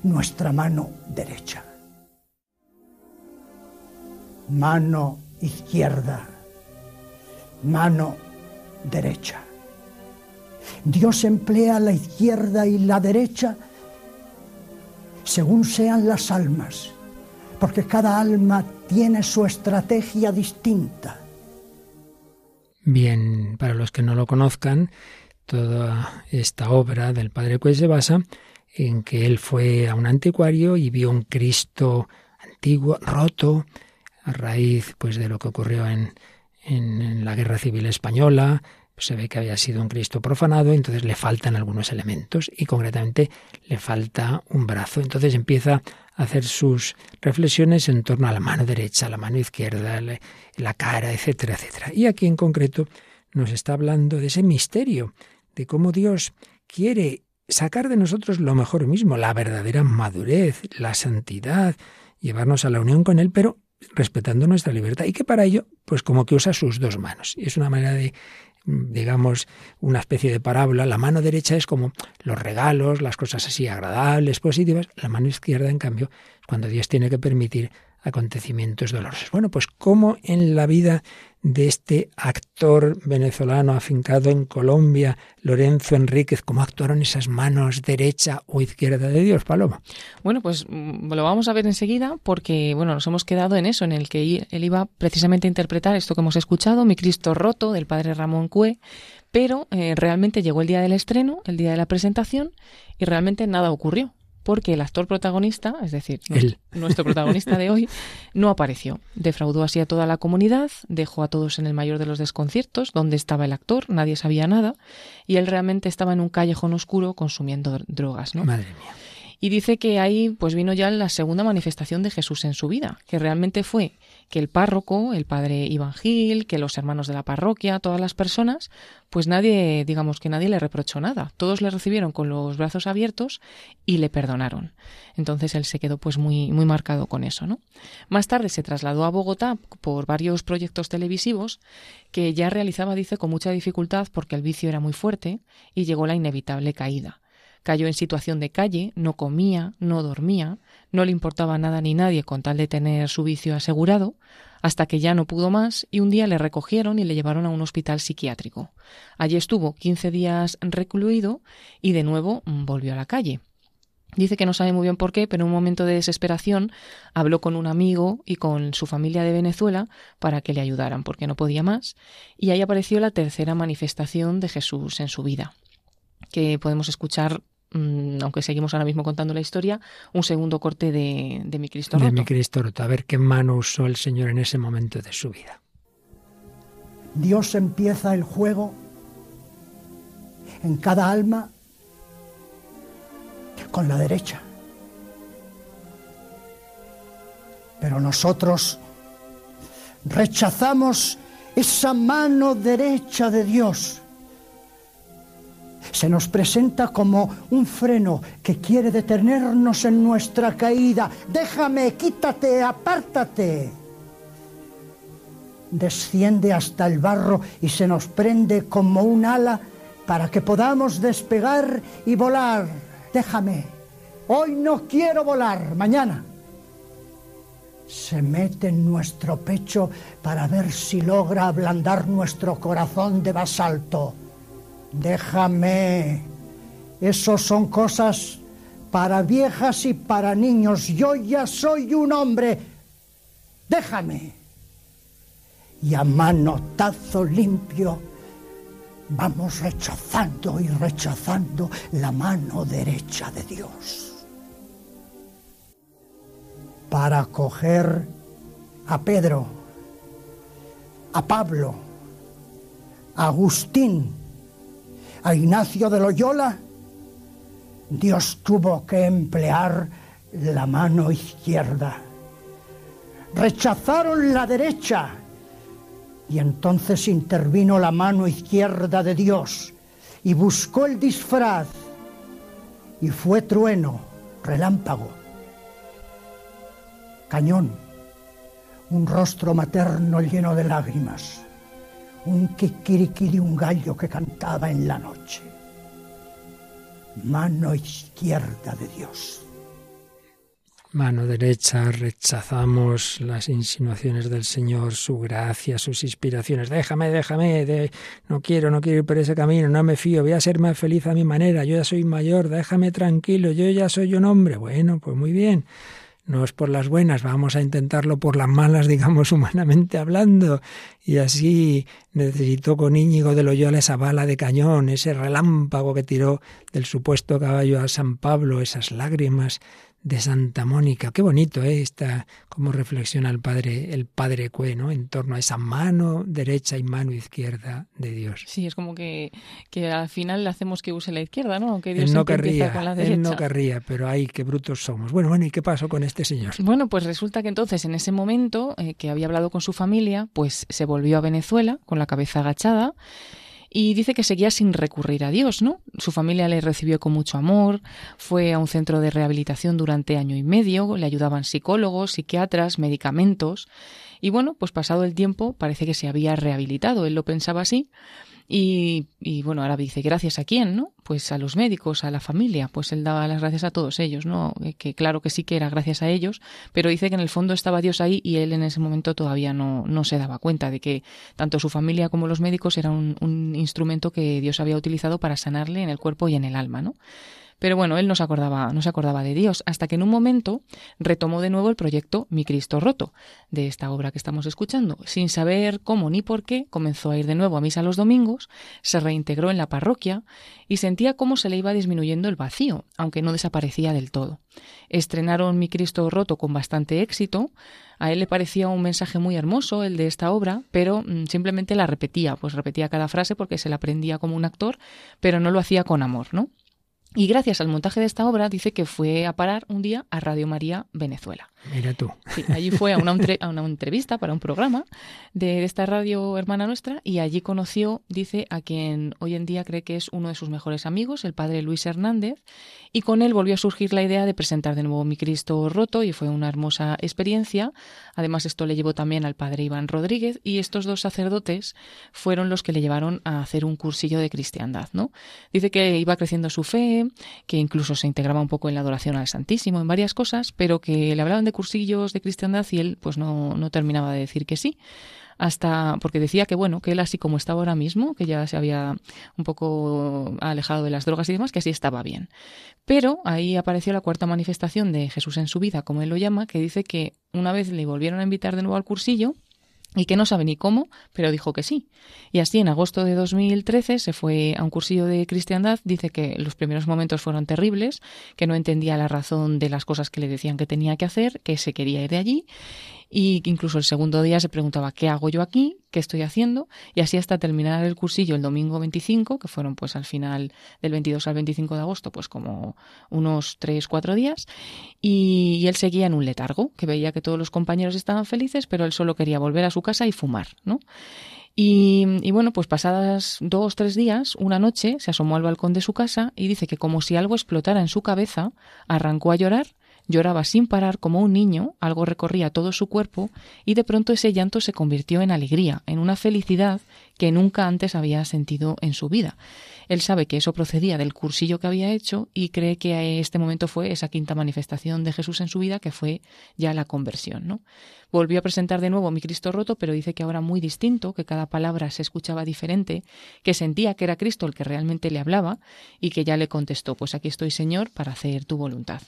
nuestra mano derecha. Mano izquierda, mano derecha. Dios emplea la izquierda y la derecha según sean las almas, porque cada alma tiene su estrategia distinta. Bien, para los que no lo conozcan, toda esta obra del Padre Cues se basa en que él fue a un anticuario y vio un Cristo antiguo, roto, a raíz pues de lo que ocurrió en, en la Guerra Civil Española, se ve que había sido un Cristo profanado, entonces le faltan algunos elementos y concretamente le falta un brazo. Entonces empieza hacer sus reflexiones en torno a la mano derecha, la mano izquierda, la cara, etcétera, etcétera. Y aquí en concreto nos está hablando de ese misterio, de cómo Dios quiere sacar de nosotros lo mejor mismo, la verdadera madurez, la santidad, llevarnos a la unión con Él, pero respetando nuestra libertad. Y que para ello, pues como que usa sus dos manos. Y es una manera de digamos, una especie de parábola. La mano derecha es como los regalos, las cosas así agradables, positivas. La mano izquierda, en cambio, cuando Dios tiene que permitir acontecimientos dolorosos. Bueno, pues como en la vida de este actor venezolano afincado en Colombia, Lorenzo Enríquez, cómo actuaron esas manos derecha o izquierda de Dios, Paloma. Bueno, pues mm, lo vamos a ver enseguida porque, bueno, nos hemos quedado en eso, en el que él iba precisamente a interpretar esto que hemos escuchado, Mi Cristo roto, del padre Ramón Cue, pero eh, realmente llegó el día del estreno, el día de la presentación, y realmente nada ocurrió porque el actor protagonista, es decir, nuestro protagonista de hoy, no apareció. Defraudó así a toda la comunidad, dejó a todos en el mayor de los desconciertos, dónde estaba el actor, nadie sabía nada, y él realmente estaba en un callejón oscuro consumiendo drogas, ¿no? Madre mía. Y dice que ahí pues vino ya la segunda manifestación de Jesús en su vida, que realmente fue que el párroco, el padre Iván Gil, que los hermanos de la parroquia, todas las personas, pues nadie, digamos que nadie le reprochó nada. Todos le recibieron con los brazos abiertos y le perdonaron. Entonces él se quedó pues muy, muy marcado con eso, ¿no? Más tarde se trasladó a Bogotá por varios proyectos televisivos que ya realizaba, dice, con mucha dificultad porque el vicio era muy fuerte y llegó la inevitable caída. Cayó en situación de calle, no comía, no dormía, no le importaba nada ni nadie con tal de tener su vicio asegurado, hasta que ya no pudo más y un día le recogieron y le llevaron a un hospital psiquiátrico. Allí estuvo 15 días recluido y de nuevo volvió a la calle. Dice que no sabe muy bien por qué, pero en un momento de desesperación habló con un amigo y con su familia de Venezuela para que le ayudaran, porque no podía más, y ahí apareció la tercera manifestación de Jesús en su vida, que podemos escuchar Mm, aunque seguimos ahora mismo contando la historia, un segundo corte de, de mi Cristo roto. De mi Cristo roto. A ver qué mano usó el Señor en ese momento de su vida. Dios empieza el juego en cada alma con la derecha. Pero nosotros rechazamos esa mano derecha de Dios se nos presenta como un freno que quiere detenernos en nuestra caída. Déjame, quítate, apártate. Desciende hasta el barro y se nos prende como un ala para que podamos despegar y volar. Déjame, hoy no quiero volar, mañana. Se mete en nuestro pecho para ver si logra ablandar nuestro corazón de basalto Déjame. Esos son cosas para viejas y para niños. Yo ya soy un hombre. Déjame. Y a manotazo limpio vamos rechazando y rechazando la mano derecha de Dios. Para coger a Pedro, a Pablo, a Agustín, a Ignacio de Loyola, Dios tuvo que emplear la mano izquierda. Rechazaron la derecha y entonces intervino la mano izquierda de Dios y buscó el disfraz y fue trueno, relámpago, cañón, un rostro materno lleno de lágrimas un kikiriki de un gallo que cantaba en la noche. Mano izquierda de Dios. Mano derecha, rechazamos las insinuaciones del Señor, su gracia, sus inspiraciones. Déjame, déjame, no quiero, no quiero ir por ese camino, no me fío, voy a ser más feliz a mi manera, yo ya soy mayor, déjame tranquilo, yo ya soy un hombre. Bueno, pues muy bien no es por las buenas, vamos a intentarlo por las malas, digamos, humanamente hablando. Y así necesitó con Íñigo de Loyola esa bala de cañón, ese relámpago que tiró del supuesto caballo a San Pablo, esas lágrimas de Santa Mónica. Qué bonito, ¿eh? Esta, cómo reflexiona el padre, el padre Cue, ¿no? En torno a esa mano derecha y mano izquierda de Dios. Sí, es como que, que al final le hacemos que use la izquierda, ¿no? Aunque Dios él no querría, con la derecha. él no querría, pero ay, qué brutos somos. Bueno, bueno, ¿y qué pasó con este señor? Bueno, pues resulta que entonces en ese momento eh, que había hablado con su familia, pues se volvió a Venezuela con la cabeza agachada y dice que seguía sin recurrir a Dios, ¿no? Su familia le recibió con mucho amor, fue a un centro de rehabilitación durante año y medio, le ayudaban psicólogos, psiquiatras, medicamentos. Y bueno, pues pasado el tiempo parece que se había rehabilitado, él lo pensaba así, y, y, bueno, ahora dice, ¿gracias a quién, no? Pues a los médicos, a la familia, pues él daba las gracias a todos ellos, ¿no? Que claro que sí que era gracias a ellos, pero dice que en el fondo estaba Dios ahí y él en ese momento todavía no, no se daba cuenta de que tanto su familia como los médicos eran un instrumento que Dios había utilizado para sanarle en el cuerpo y en el alma, ¿no? Pero bueno, él no se acordaba, no se acordaba de Dios, hasta que en un momento retomó de nuevo el proyecto Mi Cristo Roto, de esta obra que estamos escuchando. Sin saber cómo ni por qué, comenzó a ir de nuevo a misa los domingos, se reintegró en la parroquia y sentía cómo se le iba disminuyendo el vacío, aunque no desaparecía del todo. Estrenaron Mi Cristo Roto con bastante éxito. A él le parecía un mensaje muy hermoso el de esta obra, pero mm, simplemente la repetía, pues repetía cada frase porque se la aprendía como un actor, pero no lo hacía con amor, ¿no? Y gracias al montaje de esta obra dice que fue a parar un día a Radio María Venezuela. Mira tú. Allí fue a una, a una, entrevista para un programa de esta radio hermana nuestra y allí conoció, dice, a quien hoy en día cree que es uno de sus mejores amigos, el padre Luis Hernández, y con él volvió a surgir la idea de presentar de nuevo Mi Cristo Roto y fue una hermosa experiencia. Además, esto le llevó también al padre Iván Rodríguez y estos dos sacerdotes fueron los que le llevaron a hacer un cursillo de cristiandad, ¿no? Dice que iba creciendo su fe, que incluso se integraba un poco en la adoración al Santísimo, en varias cosas, pero que le hablaban de cursillos de cristiandad y él pues no, no terminaba de decir que sí hasta porque decía que bueno, que él así como estaba ahora mismo, que ya se había un poco alejado de las drogas y demás, que así estaba bien. Pero ahí apareció la cuarta manifestación de Jesús en su vida, como él lo llama, que dice que una vez le volvieron a invitar de nuevo al cursillo y que no sabe ni cómo, pero dijo que sí. Y así en agosto de 2013 se fue a un cursillo de cristiandad, dice que los primeros momentos fueron terribles, que no entendía la razón de las cosas que le decían que tenía que hacer, que se quería ir de allí y incluso el segundo día se preguntaba ¿qué hago yo aquí? ¿qué estoy haciendo? y así hasta terminar el cursillo el domingo 25, que fueron pues al final del 22 al 25 de agosto, pues como unos 3, 4 días y, él seguía en un letargo, que veía que todos los compañeros estaban felices, pero él solo quería volver a su casa y fumar, ¿no? Y, y, bueno, pues pasadas dos, tres días, una noche se asomó al balcón de su casa y dice que como si algo explotara en su cabeza, arrancó a llorar Lloraba sin parar como un niño, algo recorría todo su cuerpo y de pronto ese llanto se convirtió en alegría, en una felicidad que nunca antes había sentido en su vida. Él sabe que eso procedía del cursillo que había hecho y cree que este momento fue esa quinta manifestación de Jesús en su vida, que fue ya la conversión. Volvió a presentar de nuevo mi Cristo roto, pero dice que ahora muy distinto, que cada palabra se escuchaba diferente, que sentía que era Cristo el que realmente le hablaba y que ya le contestó, pues aquí estoy Señor para hacer tu voluntad.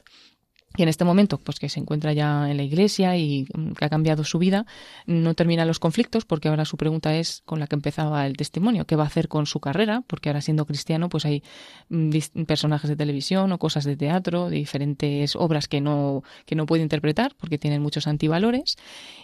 Y en este momento, pues que se encuentra ya en la iglesia y mm, que ha cambiado su vida, no termina los conflictos porque ahora su pregunta es con la que empezaba el testimonio, ¿qué va a hacer con su carrera? Porque ahora siendo cristiano, pues hay mm, personajes de televisión o cosas de teatro, diferentes obras que no, que no puede interpretar porque tienen muchos antivalores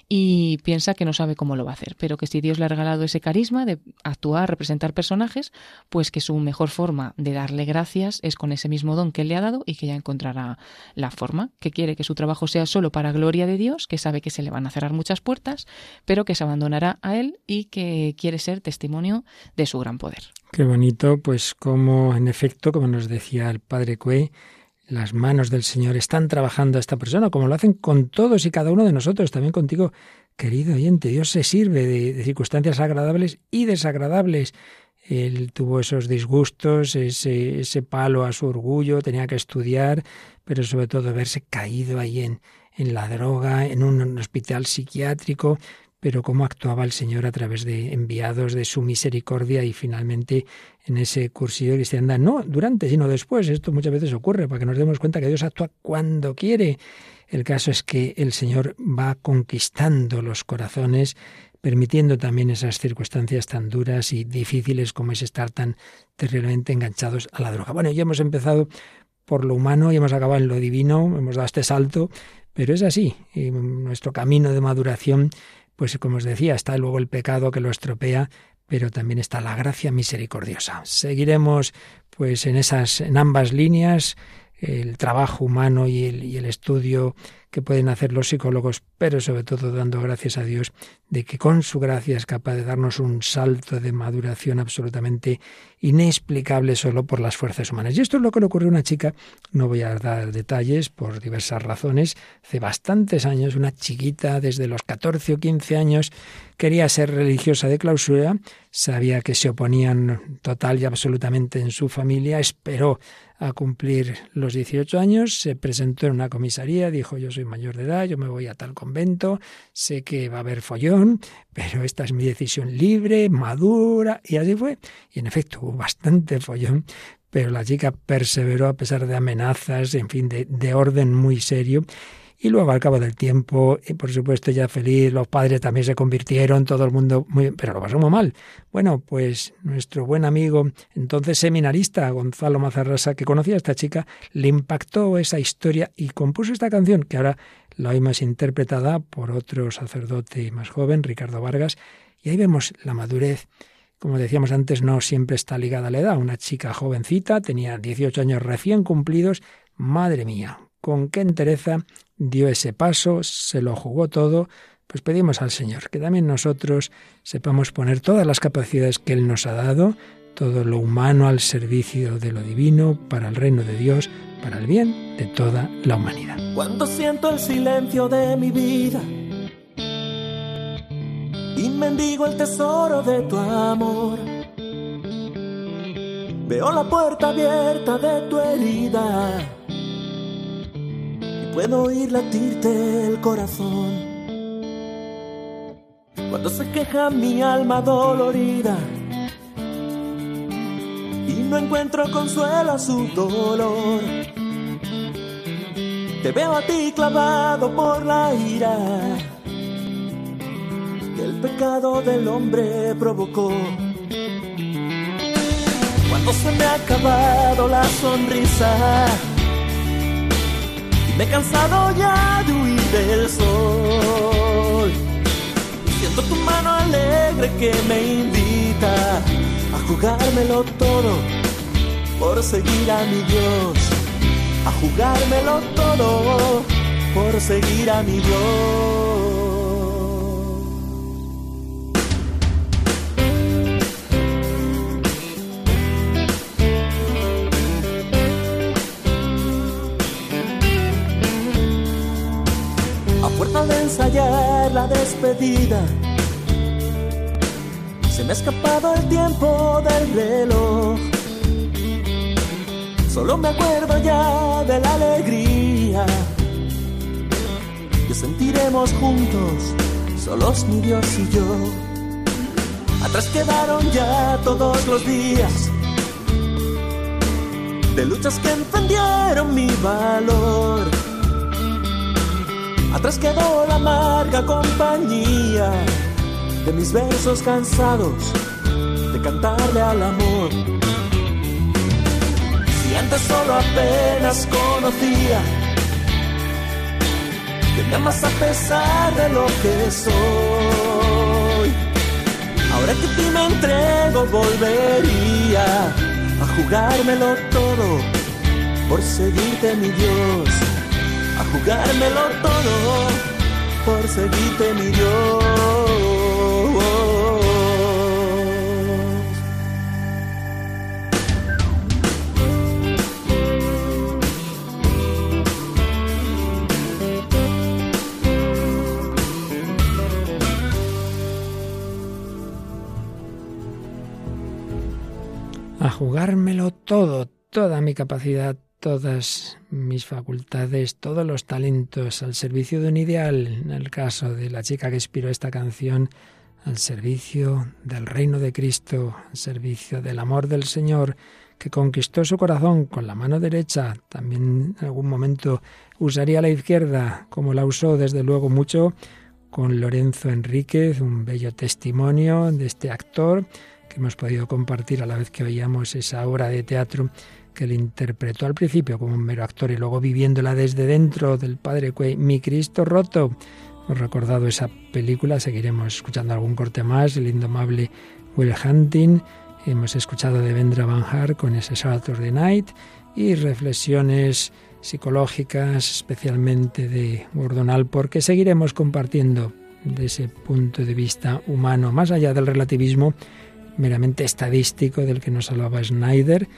y piensa que no sabe cómo lo va a hacer, pero que si Dios le ha regalado ese carisma de actuar, representar personajes, pues que su mejor forma de darle gracias es con ese mismo don que él le ha dado y que ya encontrará la forma, que quiere que su trabajo sea solo para gloria de Dios, que sabe que se le van a cerrar muchas puertas, pero que se abandonará a él y que quiere ser testimonio de su gran poder. Qué bonito, pues como en efecto, como nos decía el padre Cue, las manos del Señor están trabajando a esta persona, como lo hacen con todos y cada uno de nosotros, también contigo, querido oyente. Dios se sirve de, de circunstancias agradables y desagradables. Él tuvo esos disgustos, ese, ese palo a su orgullo, tenía que estudiar, pero sobre todo verse caído ahí en, en la droga, en un hospital psiquiátrico, pero cómo actuaba el Señor a través de enviados de su misericordia y finalmente en ese cursillo de cristiandad, no durante, sino después. Esto muchas veces ocurre para que nos demos cuenta que Dios actúa cuando quiere. El caso es que el Señor va conquistando los corazones, permitiendo también esas circunstancias tan duras y difíciles como es estar tan terriblemente enganchados a la droga. Bueno, ya hemos empezado por lo humano y hemos acabado en lo divino, hemos dado este salto, pero es así. Y nuestro camino de maduración, pues como os decía, está luego el pecado que lo estropea, pero también está la gracia misericordiosa. Seguiremos pues en esas en ambas líneas el trabajo humano y el, y el estudio que pueden hacer los psicólogos, pero sobre todo dando gracias a Dios de que con su gracia es capaz de darnos un salto de maduración absolutamente inexplicable solo por las fuerzas humanas. Y esto es lo que le ocurrió a una chica, no voy a dar detalles por diversas razones, hace bastantes años, una chiquita desde los 14 o 15 años quería ser religiosa de clausura, sabía que se oponían total y absolutamente en su familia, esperó a cumplir los 18 años, se presentó en una comisaría, dijo yo soy mayor de edad, yo me voy a tal convento, sé que va a haber follón, pero esta es mi decisión libre, madura, y así fue. Y en efecto hubo bastante follón, pero la chica perseveró a pesar de amenazas, en fin, de, de orden muy serio. Y luego al cabo del tiempo, y por supuesto ya feliz, los padres también se convirtieron, todo el mundo muy pero lo pasó muy mal. Bueno, pues nuestro buen amigo, entonces seminarista, Gonzalo Mazarrasa, que conocía a esta chica, le impactó esa historia y compuso esta canción, que ahora la oímos interpretada por otro sacerdote más joven, Ricardo Vargas, y ahí vemos la madurez como decíamos antes, no siempre está ligada a la edad. Una chica jovencita, tenía 18 años recién cumplidos. Madre mía, con qué entereza dio ese paso, se lo jugó todo, pues pedimos al Señor que también nosotros sepamos poner todas las capacidades que Él nos ha dado, todo lo humano al servicio de lo divino, para el reino de Dios, para el bien de toda la humanidad. Cuando siento el silencio de mi vida y mendigo el tesoro de tu amor, veo la puerta abierta de tu herida puedo oír latirte el corazón. Cuando se queja mi alma dolorida y no encuentro consuelo a su dolor. Te veo a ti clavado por la ira que el pecado del hombre provocó. Cuando se me ha acabado la sonrisa me he cansado ya de huir del sol. Siento tu mano alegre que me invita a jugármelo todo por seguir a mi Dios. A jugármelo todo por seguir a mi Dios. Despedida. Se me ha escapado el tiempo del reloj. Solo me acuerdo ya de la alegría que sentiremos juntos, solos mi Dios y yo. Atrás quedaron ya todos los días de luchas que encendieron mi valor Atrás quedó la amarga compañía de mis versos cansados de cantarle al amor. Si antes solo apenas conocía me amas a pesar de lo que soy. Ahora que ti me entrego, volvería a jugármelo todo por seguirte, mi Dios jugármelo todo por seguirte mi Dios. A jugármelo todo, toda mi capacidad, todas mis facultades, todos los talentos al servicio de un ideal, en el caso de la chica que inspiró esta canción, al servicio del reino de Cristo, al servicio del amor del Señor, que conquistó su corazón con la mano derecha, también en algún momento usaría la izquierda, como la usó desde luego mucho con Lorenzo Enríquez, un bello testimonio de este actor que hemos podido compartir a la vez que oíamos esa obra de teatro que él interpretó al principio como un mero actor y luego viviéndola desde dentro del Padre Cuey, Mi Cristo Roto. Hemos recordado esa película, seguiremos escuchando algún corte más, el indomable Will Hunting, hemos escuchado de Vendra Van Hart con ese Saturday Night y reflexiones psicológicas, especialmente de Gordon Alport, que seguiremos compartiendo de ese punto de vista humano, más allá del relativismo meramente estadístico del que nos hablaba Schneider,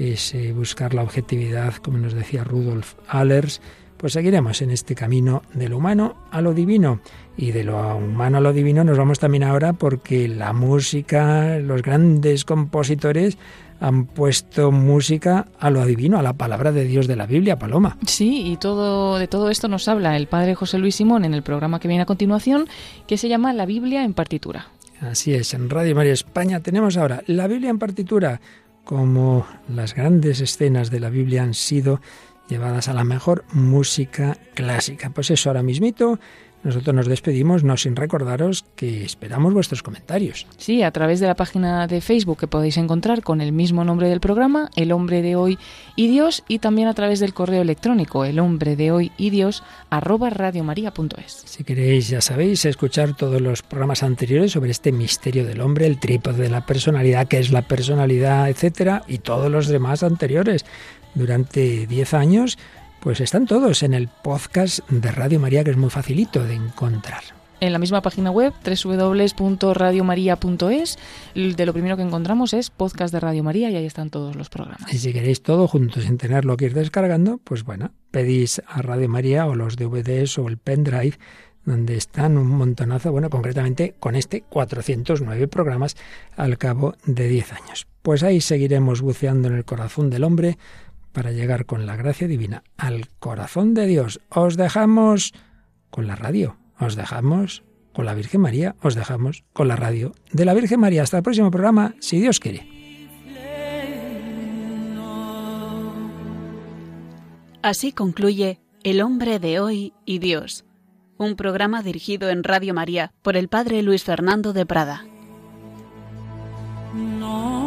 es eh, buscar la objetividad, como nos decía Rudolf Allers, pues seguiremos en este camino de lo humano a lo divino. Y de lo humano a lo divino nos vamos también ahora porque la música, los grandes compositores han puesto música a lo divino, a la palabra de Dios de la Biblia, Paloma. Sí, y todo de todo esto nos habla el padre José Luis Simón en el programa que viene a continuación, que se llama La Biblia en partitura. Así es, en Radio María España tenemos ahora la Biblia en partitura, como las grandes escenas de la Biblia han sido llevadas a la mejor música clásica. Pues eso ahora mismito nosotros nos despedimos, no sin recordaros que esperamos vuestros comentarios. Sí, a través de la página de Facebook que podéis encontrar con el mismo nombre del programa, El Hombre de Hoy y Dios, y también a través del correo electrónico, el hombre de hoy y Dios, arroba radiomaria.es. Si queréis, ya sabéis, escuchar todos los programas anteriores sobre este misterio del hombre, el trípode de la personalidad, qué es la personalidad, etcétera, y todos los demás anteriores. Durante 10 años pues están todos en el podcast de Radio María, que es muy facilito de encontrar. En la misma página web, www.radiomaria.es, de lo primero que encontramos es podcast de Radio María y ahí están todos los programas. Y si queréis todo juntos sin tenerlo que ir descargando, pues bueno, pedís a Radio María o los DVDs o el pendrive donde están un montonazo, bueno, concretamente con este 409 programas al cabo de 10 años. Pues ahí seguiremos buceando en el corazón del hombre para llegar con la gracia divina al corazón de Dios. Os dejamos con la radio, os dejamos con la Virgen María, os dejamos con la radio de la Virgen María. Hasta el próximo programa, si Dios quiere. Así concluye El hombre de hoy y Dios, un programa dirigido en Radio María por el Padre Luis Fernando de Prada. No.